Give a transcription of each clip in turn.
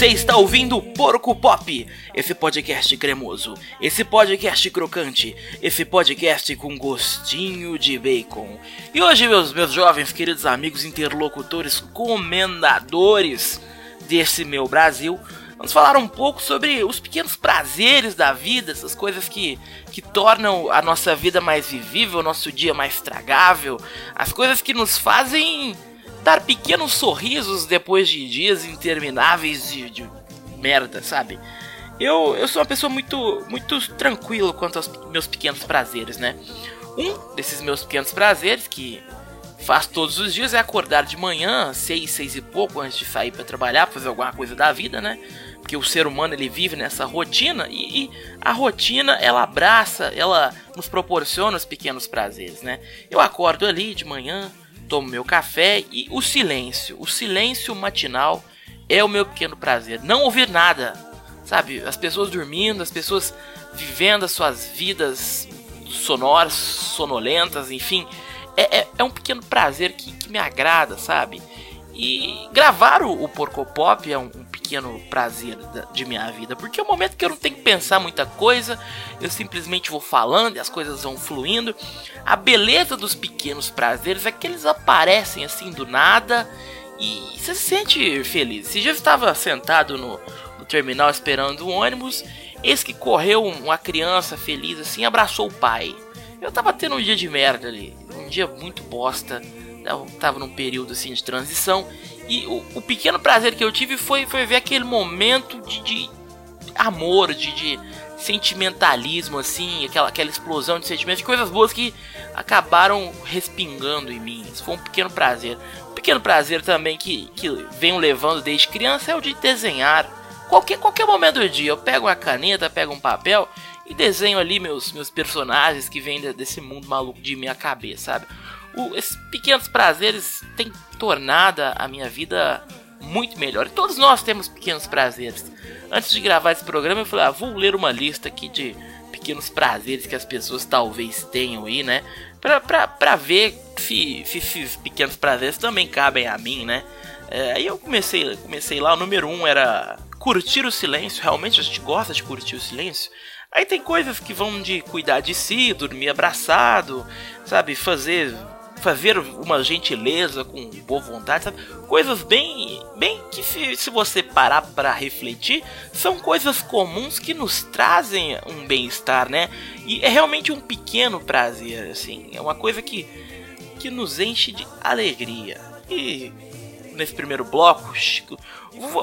Você está ouvindo Porco Pop, esse podcast cremoso, esse podcast crocante, esse podcast com gostinho de bacon. E hoje, meus, meus jovens, queridos amigos, interlocutores, comendadores desse meu Brasil, vamos falar um pouco sobre os pequenos prazeres da vida, essas coisas que, que tornam a nossa vida mais vivível, o nosso dia mais tragável, as coisas que nos fazem dar pequenos sorrisos depois de dias intermináveis de, de merda, sabe? Eu, eu sou uma pessoa muito, muito tranquila quanto aos meus pequenos prazeres, né? Um desses meus pequenos prazeres, que faço todos os dias, é acordar de manhã, seis, seis e pouco, antes de sair para trabalhar, fazer alguma coisa da vida, né? Porque o ser humano ele vive nessa rotina e, e, a rotina ela abraça, ela nos proporciona os pequenos prazeres, né? Eu acordo ali de manhã, tomo meu café e o silêncio. O silêncio matinal é o meu pequeno prazer. Não ouvir nada, sabe? As pessoas dormindo, as pessoas vivendo as suas vidas sonoras, sonolentas, enfim. É, é, é um pequeno prazer que, que, me agrada, sabe? E gravar o, o Porco Pop é um, um pequeno prazer de minha vida, porque é um momento que eu não tenho que pensar muita coisa, eu simplesmente vou falando e as coisas vão fluindo. A beleza dos pequenos prazeres é que eles aparecem assim do nada e você se sente feliz. Se já estava sentado no, no terminal esperando o ônibus, eis que correu uma criança feliz assim, abraçou o pai. Eu tava tendo um dia de merda ali, um dia muito bosta. Eu tava num período assim de transição e o, o, pequeno prazer que eu tive foi, foi ver aquele momento de, de amor, de, de, sentimentalismo, assim, aquela, aquela explosão de sentimentos, de coisas boas que acabaram respingando em mim. Isso foi um pequeno prazer. Um pequeno prazer também que, que venho levando desde criança é o de desenhar. Qualquer, qualquer momento do dia, eu pego uma caneta, pego um papel e desenho ali meus, meus personagens que vêm desse mundo maluco de minha cabeça, sabe? O, esses pequenos prazeres têm tornado a minha vida muito melhor. E todos nós temos pequenos prazeres. Antes de gravar esse programa, eu falei, ah, vou ler uma lista aqui de pequenos prazeres que as pessoas talvez tenham aí, né? Pra, pra, pra ver se, se esses pequenos prazeres também cabem a mim, né? É, aí eu comecei, comecei lá, o número um era curtir o silêncio. Realmente a gente gosta de curtir o silêncio. Aí tem coisas que vão de cuidar de si, dormir abraçado, sabe? Fazer fazer uma gentileza com boa vontade, sabe? Coisas bem, bem que se, se você parar para refletir, são coisas comuns que nos trazem um bem-estar, né? E é realmente um pequeno prazer, assim, é uma coisa que que nos enche de alegria. E nesse primeiro bloco, Chico,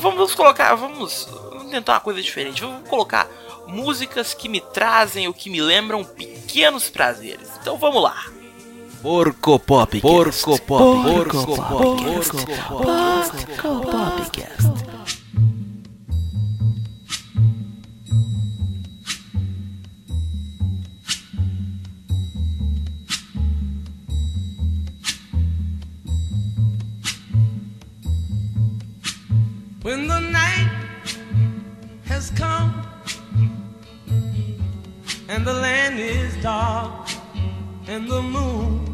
vamos colocar, vamos, tentar uma coisa diferente. Vamos colocar músicas que me trazem ou que me lembram pequenos prazeres. Então vamos lá. Porco Pop. Porco Pop. Porco Pop. Porco Popcast. When the night has come and the land is dark and the moon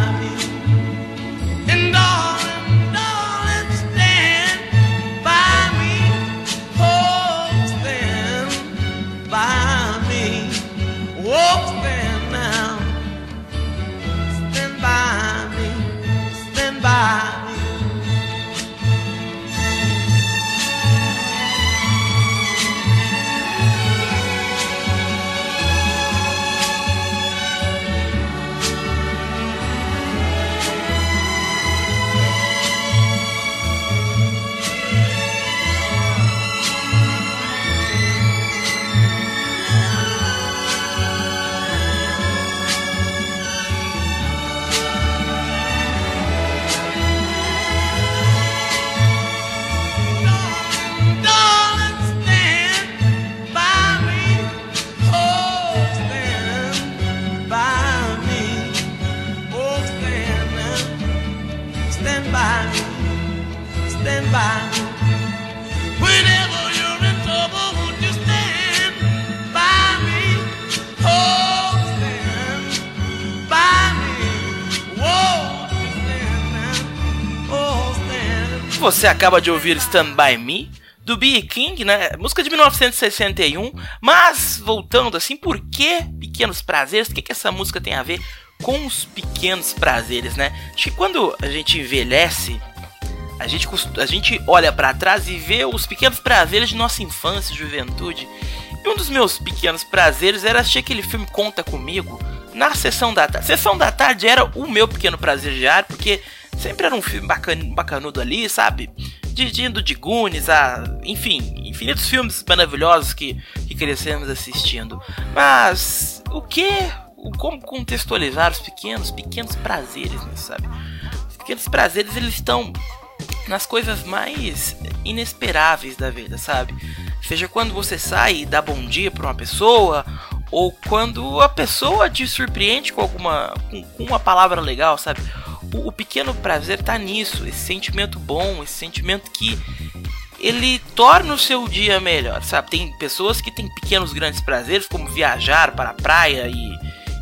Você acaba de ouvir Stand By Me, do B.E. King, né? Música de 1961. Mas, voltando assim, por que Pequenos Prazeres? O que, que essa música tem a ver com os pequenos prazeres, né? Acho que quando a gente envelhece, a gente, a gente olha pra trás e vê os pequenos prazeres de nossa infância juventude. E um dos meus pequenos prazeres era assistir aquele filme Conta Comigo na sessão da tarde. Sessão da tarde era o meu pequeno prazer diário, porque sempre era um filme bacana, bacanudo ali, sabe? De, de Goonies a. Enfim, infinitos filmes maravilhosos que, que crescemos assistindo. Mas o que. Como contextualizar os pequenos, pequenos prazeres, né, sabe? Os pequenos prazeres eles estão nas coisas mais inesperáveis da vida, sabe? Seja quando você sai e dá bom dia pra uma pessoa, ou quando a pessoa te surpreende com alguma com, com uma palavra legal, sabe? O, o pequeno prazer tá nisso, esse sentimento bom, esse sentimento que ele torna o seu dia melhor, sabe? Tem pessoas que têm pequenos grandes prazeres, como viajar para a praia e,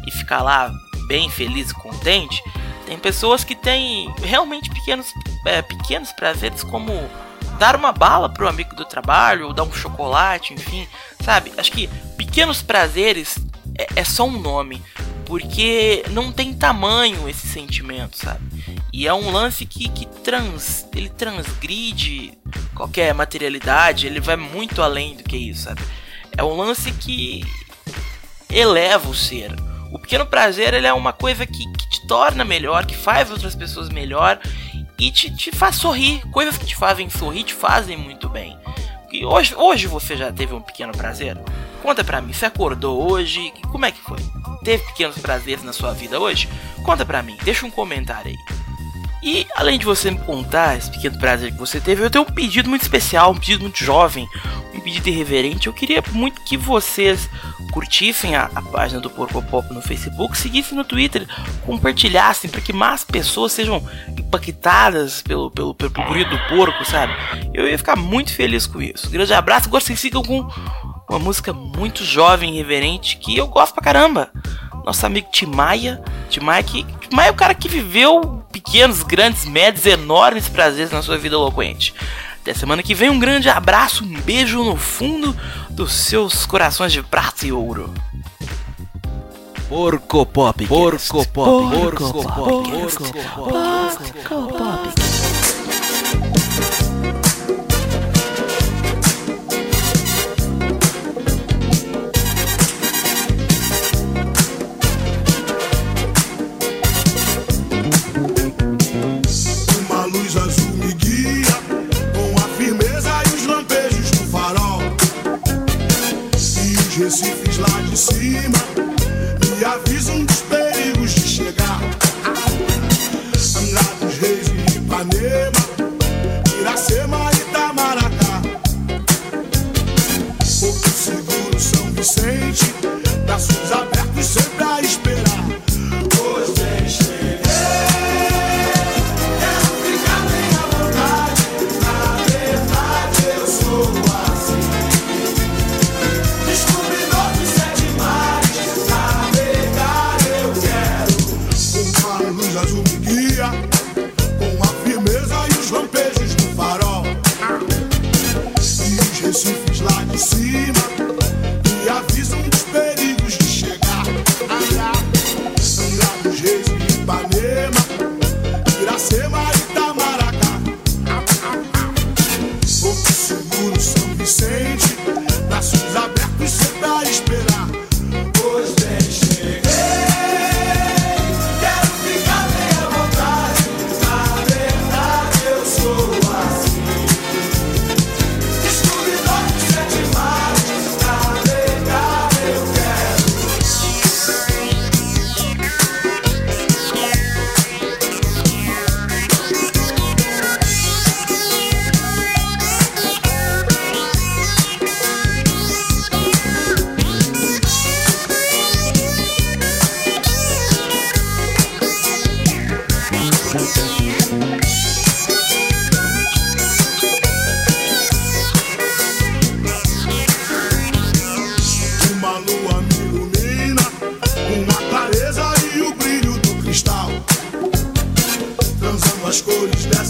e ficar lá bem feliz e contente. Tem pessoas que têm realmente pequenos, é, pequenos prazeres, como dar uma bala pro amigo do trabalho, ou dar um chocolate, enfim, sabe? Acho que pequenos prazeres é, é só um nome, porque não tem tamanho esse sentimento, sabe? E é um lance que, que trans, ele transgride qualquer materialidade, ele vai muito além do que isso, sabe? É um lance que eleva o ser. O pequeno prazer ele é uma coisa que, que te torna melhor, que faz outras pessoas melhor e te, te faz sorrir. Coisas que te fazem sorrir te fazem muito bem. E hoje, hoje você já teve um pequeno prazer? Conta pra mim, você acordou hoje? Como é que foi? Teve pequenos prazeres na sua vida hoje? Conta pra mim, deixa um comentário aí. E além de você me contar esse pequeno prazer que você teve, eu tenho um pedido muito especial, um pedido muito jovem, um pedido irreverente. Eu queria muito que vocês curtissem a, a página do Porco Pop no Facebook, seguissem no Twitter, compartilhassem para que mais pessoas sejam impactadas pelo, pelo, pelo, pelo do porco, sabe? Eu ia ficar muito feliz com isso. grande abraço, agora vocês ficam com uma música muito jovem e irreverente que eu gosto pra caramba. Nosso amigo Timaya, Timaya, que, Timaya é o cara que viveu pequenos, grandes, médios, enormes prazeres na sua vida eloquente. Até semana que vem, um grande abraço, um beijo no fundo dos seus corações de prata e ouro. Porco Pop. Porco Pop. Porco Pop. Porco Pop. Porco Pop. Vicente, braços abertos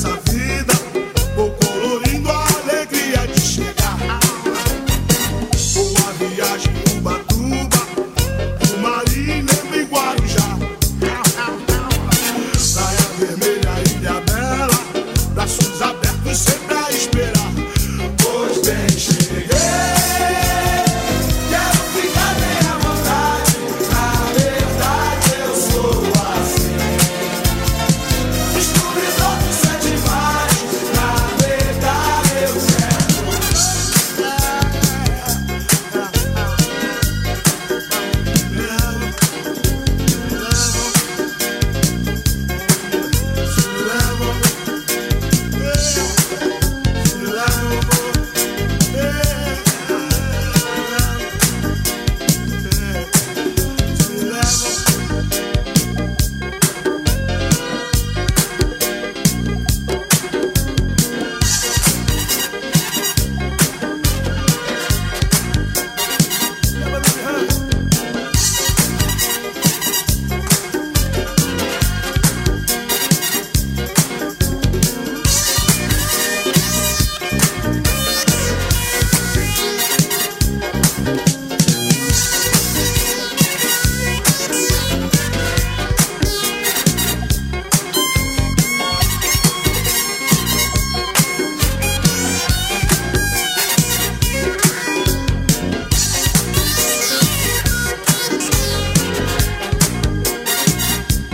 nossa vida.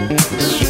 Street.